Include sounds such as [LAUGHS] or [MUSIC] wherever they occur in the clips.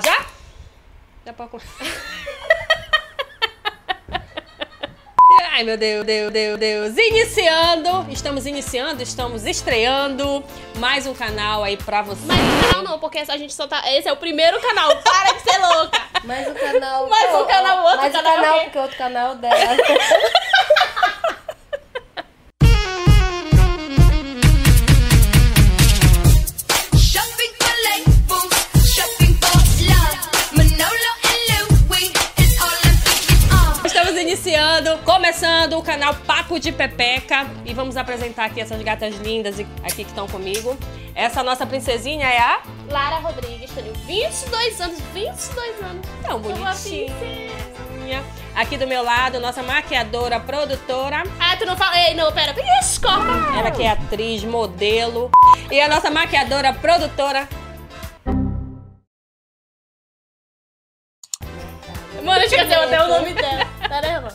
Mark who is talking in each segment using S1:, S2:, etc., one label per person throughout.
S1: já? Já pode começar. Ai, meu Deus, Deus, Deus, Deus. Iniciando, estamos iniciando, estamos estreando mais um canal aí pra você.
S2: Mas no canal não, porque a gente só tá. Esse é o primeiro canal, para de ser louca!
S3: Mais um canal.
S2: Mais um canal, outro
S3: mais
S2: canal,
S3: um canal,
S2: ok.
S3: porque outro canal dela. [LAUGHS]
S1: canal Papo de Pepeca e vamos apresentar aqui essas gatas lindas e- aqui que estão comigo. Essa nossa princesinha é a
S2: Lara Rodrigues, tenho 22 anos, 22 anos.
S1: tão bonitinha. Aqui do meu lado, nossa maquiadora, produtora.
S2: Ah, tu não fala. Ei, não, pera. Desculpa.
S1: Ela que é atriz, modelo. E a nossa maquiadora, produtora.
S2: Mano, eu esqueci até o nome dela. Caramba.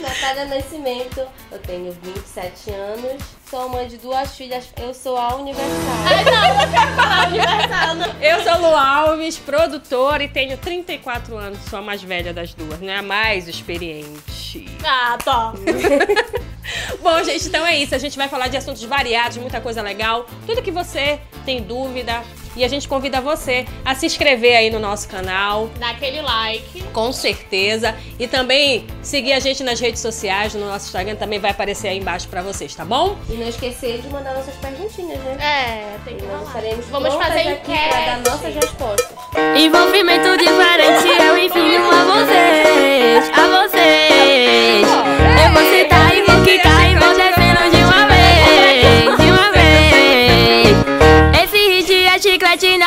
S3: Natália Nascimento, eu tenho 27 anos, sou mãe de duas filhas, eu sou a Universal.
S2: Ai, não, não quero falar universal, não.
S1: Eu sou Lu Alves, produtora e tenho 34 anos. Sou a mais velha das duas, né? A mais experiente.
S2: Ah, tá. [LAUGHS]
S1: Bom, gente, então é isso. A gente vai falar de assuntos variados, muita coisa legal. Tudo que você tem dúvida. E a gente convida você a se inscrever aí no nosso canal,
S2: Naquele like.
S1: com certeza. E também seguir a gente nas redes sociais, no nosso Instagram também vai aparecer aí embaixo pra vocês, tá bom?
S3: E não esquecer de mandar nossas perguntinhas, né?
S2: É, tem que
S3: nós estaremos
S2: Vamos fazer
S3: aqui para dar
S2: enquete.
S3: nossas respostas.
S4: Envolvimento diferente, eu ensino a vocês, a vocês.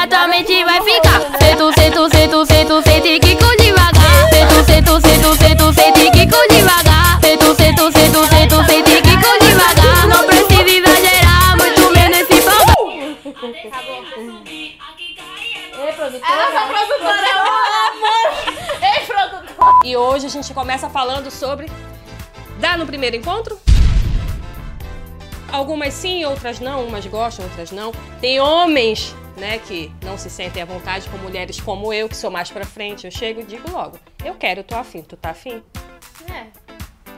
S4: Na tua mente vai ficar. Sento, sento, sento, sento, sento e quico devagar. Sento, sento, sento, sento, sento e quico devagar. Sento, sento, sento, sento, sento e quico devagar. Não precisa exagerar, muito menos se empolgar.
S2: Ela foi produtora, amor. Ei, produtora.
S1: E hoje a gente começa falando sobre dar no primeiro encontro? Algumas sim, outras não, umas gostam, outras não. Tem homens, né, que não se sentem à vontade com mulheres como eu, que sou mais pra frente. Eu chego e digo logo: eu quero, eu tô afim, tu tá afim?
S2: É,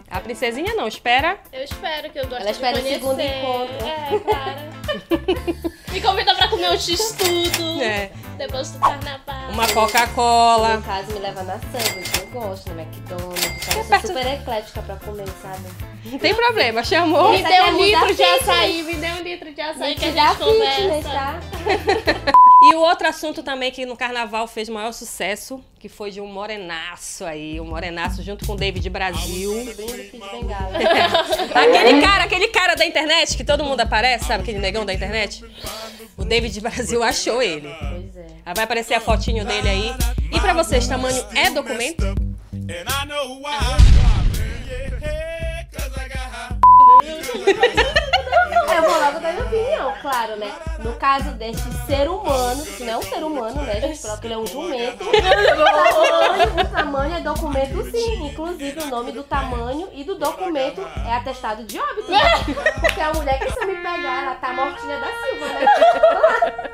S1: A princesinha não, espera.
S2: eu espero que eu goste
S3: Ela espera
S2: de
S3: o segundo encontro.
S2: É, para. [LAUGHS] Me convida pra comer um x-tudo.
S1: É,
S2: Depois do carnaval.
S1: uma
S3: No
S1: Coca-Cola.
S3: caso, me leva na sandwich, eu gosto, no McDonald's. Eu
S1: perto-
S3: sou super eclética pra comer, sabe?
S1: Não tem problema, chamou.
S2: Me dê um litro de açaí, me dê um litro de açaí que a
S3: Gente,
S2: conversa.
S3: tá?
S1: E o outro assunto também que no carnaval fez maior sucesso, que foi de um morenaço aí, um morenaço junto com o David Brasil. [LAUGHS] Aquele cara, aquele cara da internet que todo mundo aparece, sabe? Aquele negão da internet. O David Brasil achou ele.
S3: Pois é.
S1: Vai aparecer a fotinho dele aí. E pra vocês, tamanho é documento?
S5: And I know why
S3: Eu vou logo dar minha opinião, claro, né? No caso deste ser humano, que não é um ser humano, né, gente? Porque ele é um jumento. [LAUGHS] O tamanho, o tamanho é documento sim. Inclusive, o nome do tamanho e do documento é atestado de óbito. né? Porque a mulher que se me pegar, ela tá mortinha da Silva, né?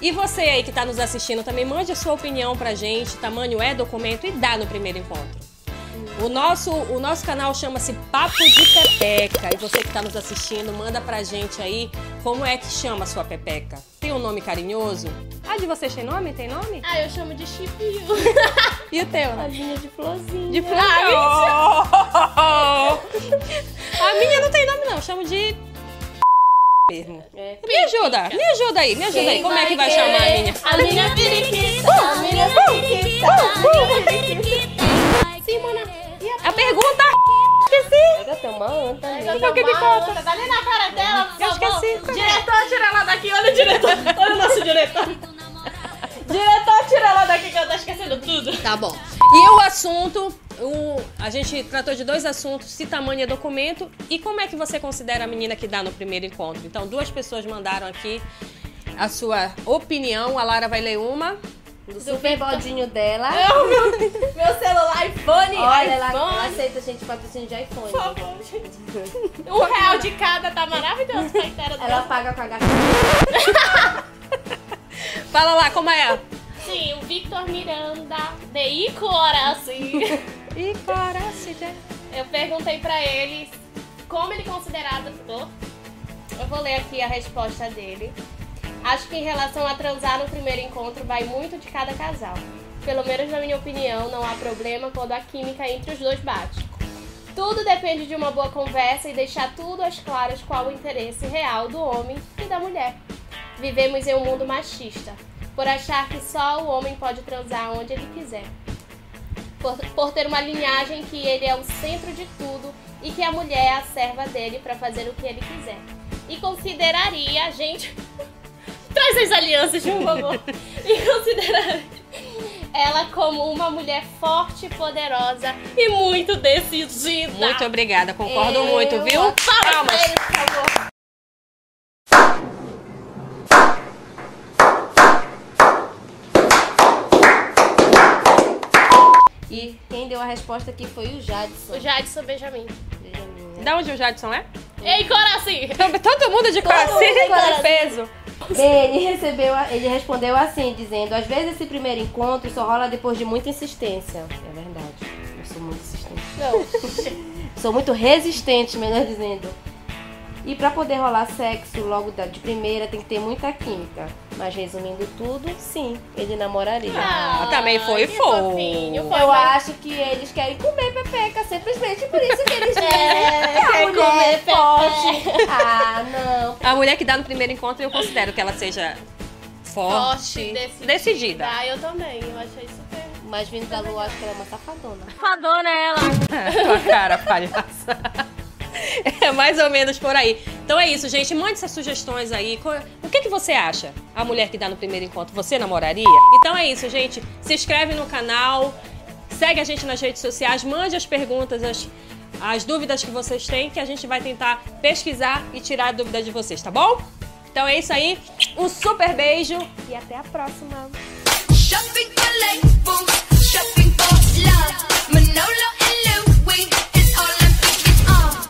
S1: E você aí que tá nos assistindo também, mande a sua opinião pra gente. Tamanho é documento e dá no primeiro encontro. O nosso, o nosso canal chama-se Papo de Pepeca. E você que tá nos assistindo, manda pra gente aí como é que chama a sua pepeca. Tem um nome carinhoso? Ah, de vocês tem nome? Tem nome?
S2: Ah, eu chamo de chipio. [LAUGHS]
S1: E o teu?
S3: A linha de florzinha.
S1: De flor. A minha não tem nome, não. Eu chamo de. Mesmo.
S3: É.
S1: Me ajuda, me ajuda aí, me ajuda aí. Como é que vai chamar a minha?
S2: A minha periquita. A minha periquita. Sim, mana. E a
S1: A pergunta. [LAUGHS] Esqueci.
S3: Pega tem uma anta
S2: mal,
S1: conta?
S2: Tá ali na cara dela,
S1: Eu
S2: favor.
S1: esqueci?
S2: Diretor, tira ela daqui. Olha o diretor. [LAUGHS] Olha o nosso diretor. Diretor, tira ela daqui que eu tô esquecendo tudo.
S1: Tá bom. E o assunto, o, a gente tratou de dois assuntos, se tamanho é documento e como é que você considera a menina que dá no primeiro encontro. Então, duas pessoas mandaram aqui a sua opinião. A La vai ler uma.
S3: Do super bodinho dela.
S2: Meu celular, iPhone.
S3: Olha, ela,
S2: iPhone.
S3: ela aceita a gente patrocínio de iPhone.
S2: Por favor, gente. Um real de cada tá maravilhoso pra inteira
S3: Ela
S2: dela.
S3: paga com a gasolina. [LAUGHS]
S1: Fala lá, como é?
S2: Assim, o Victor Miranda, de Icora, assim. [LAUGHS]
S1: Né?
S2: Eu perguntei pra ele como ele considerado. Eu vou ler aqui a resposta dele. Acho que em relação a transar no primeiro encontro vai muito de cada casal. Pelo menos na minha opinião, não há problema quando a química entre os dois bate. Tudo depende de uma boa conversa e deixar tudo às claras qual o interesse real do homem e da mulher. Vivemos em um mundo machista, por achar que só o homem pode transar onde ele quiser. Por, por ter uma linhagem que ele é o centro de tudo e que a mulher é a serva dele para fazer o que ele quiser. E consideraria a gente. Traz as alianças, por favor. e consideraria ela como uma mulher forte, poderosa e muito decidida.
S1: Muito obrigada, concordo
S3: Eu-
S1: muito, viu?
S2: Palmas por favor.
S3: E quem deu a resposta aqui foi o Jadson.
S2: O Jadson Benjamin.
S3: Benjamin.
S1: Da onde o Jadson é?
S2: Ei, Coraci!
S1: Todo, mundo de
S3: de [LAUGHS]
S1: Coraci com peso.
S3: Bem, ele recebeu, ele respondeu assim, dizendo: às vezes esse primeiro encontro só rola depois de muita insistência. É verdade. Eu sou muito insistente.
S2: Não. [LAUGHS]
S3: Sou muito resistente, melhor dizendo. E pra poder rolar sexo logo da- de primeira tem que ter muita química. Mas resumindo tudo, sim, ele namoraria.
S1: Ah, também foi fofo.
S3: Eu
S2: mas-
S3: acho que eles querem comer pepeca, simplesmente por isso que eles [LAUGHS]
S2: É,
S3: que a
S2: quer
S3: mulher
S2: comer
S3: é forte. Ah, não.
S1: A mulher que dá no primeiro encontro, eu considero que ela seja forte,
S2: Forte, decidida.
S1: decidida.
S2: Ah, eu também. Eu achei super.
S3: Mas vindo da lua, acho que ela é uma safadona.
S4: Fadona ela. [LAUGHS]
S1: Tua cara, palhaça. [LAUGHS] É mais ou menos por aí. Então é isso, gente. Mande suas sugestões aí. O que, que você acha? A mulher que dá no primeiro encontro, você namoraria? Então é isso, gente. Se inscreve no canal, segue a gente nas redes sociais, mande as perguntas, as, as dúvidas que vocês têm, que a gente vai tentar pesquisar e tirar a dúvida de vocês, tá bom? Então é isso aí. Um super beijo e até a próxima.